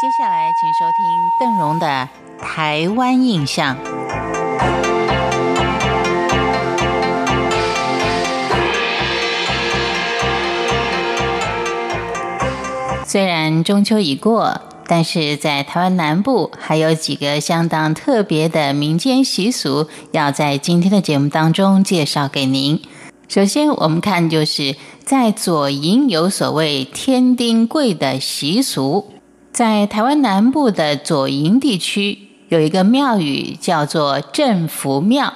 接下来，请收听邓荣的《台湾印象》。虽然中秋已过，但是在台湾南部还有几个相当特别的民间习俗，要在今天的节目当中介绍给您。首先，我们看就是在左营有所谓天丁贵的习俗。在台湾南部的左营地区，有一个庙宇叫做镇福庙。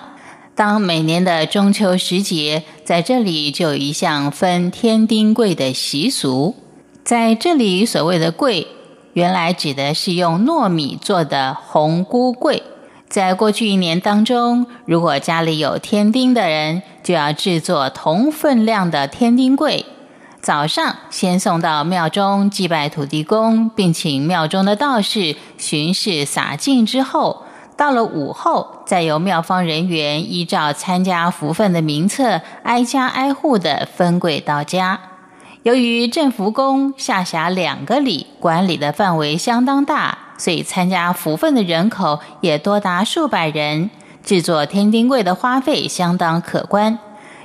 当每年的中秋时节，在这里就有一项分天丁柜的习俗。在这里，所谓的柜，原来指的是用糯米做的红菇柜。在过去一年当中，如果家里有天丁的人，就要制作同分量的天丁柜。早上先送到庙中祭拜土地公，并请庙中的道士巡视洒净之后，到了午后，再由庙方人员依照参加福分的名册，挨家挨户的分柜到家。由于镇福宫下辖两个里，管理的范围相当大，所以参加福分的人口也多达数百人，制作天丁柜的花费相当可观。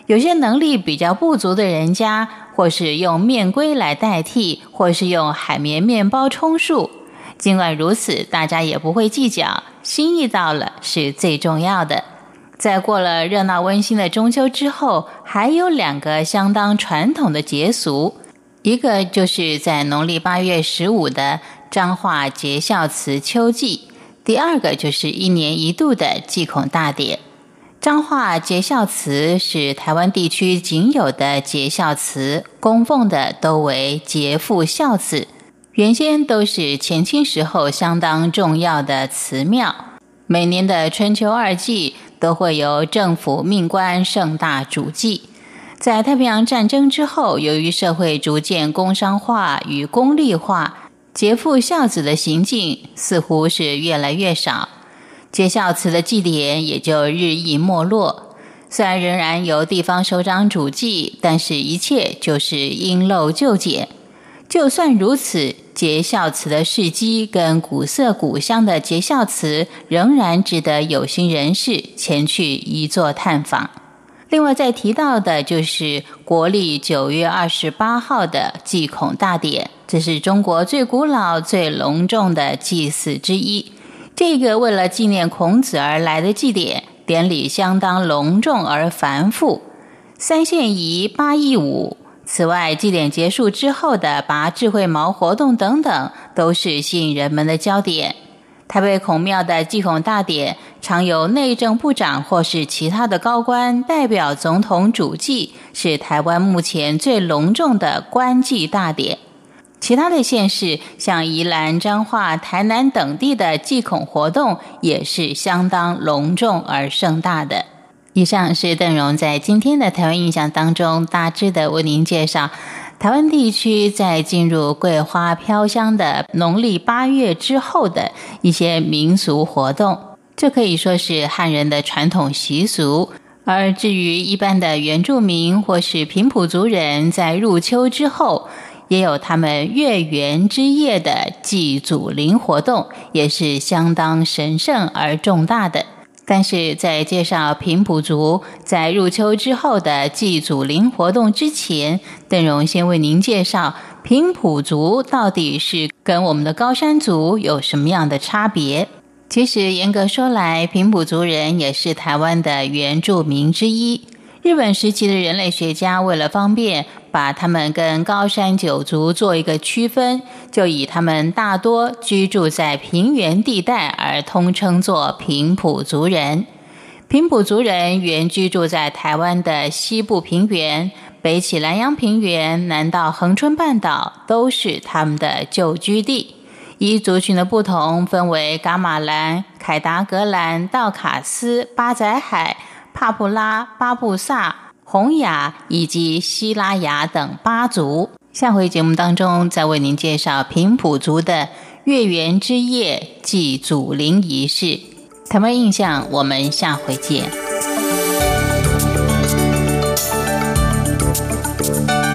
有些能力比较不足的人家。或是用面龟来代替，或是用海绵面包充数。尽管如此，大家也不会计较，心意到了是最重要的。在过了热闹温馨的中秋之后，还有两个相当传统的节俗，一个就是在农历八月十五的彰化节孝祠秋祭，第二个就是一年一度的祭孔大典。彰化节孝祠是台湾地区仅有的节孝祠，供奉的都为节父孝子。原先都是前清时候相当重要的祠庙。每年的春秋二季都会由政府命官盛大主祭。在太平洋战争之后，由于社会逐渐工商化与功利化，节父孝子的行径似乎是越来越少。节孝祠的祭典也就日益没落。虽然仍然由地方首长主祭，但是一切就是因陋就简。就算如此，节孝祠的事迹跟古色古香的节孝祠，仍然值得有心人士前去一座探访。另外，再提到的就是国历九月二十八号的祭孔大典，这是中国最古老、最隆重的祭祀之一。这个为了纪念孔子而来的祭典，典礼相当隆重而繁复，三献仪、八佾舞。此外，祭典结束之后的拔智慧毛活动等等，都是吸引人们的焦点。台北孔庙的祭孔大典，常由内政部长或是其他的高官代表总统主祭，是台湾目前最隆重的官祭大典。其他的县市，像宜兰、彰化、台南等地的祭孔活动，也是相当隆重而盛大的。以上是邓荣在今天的台湾印象当中大致的为您介绍台湾地区在进入桂花飘香的农历八月之后的一些民俗活动。这可以说是汉人的传统习俗。而至于一般的原住民或是平埔族人在入秋之后，也有他们月圆之夜的祭祖灵活动，也是相当神圣而重大的。但是在介绍平埔族在入秋之后的祭祖灵活动之前，邓荣先为您介绍平埔族到底是跟我们的高山族有什么样的差别。其实严格说来，平埔族人也是台湾的原住民之一。日本时期的人类学家为了方便。把他们跟高山九族做一个区分，就以他们大多居住在平原地带而通称作平埔族人。平埔族人原居住在台湾的西部平原，北起南洋平原，南到恒春半岛，都是他们的旧居地。依族群的不同，分为噶玛兰、凯达格兰、道卡斯、巴仔海、帕布拉、巴布萨。洪雅以及西拉雅等八族，下回节目当中再为您介绍平埔族的月圆之夜祭祖灵仪式。台湾印象，我们下回见。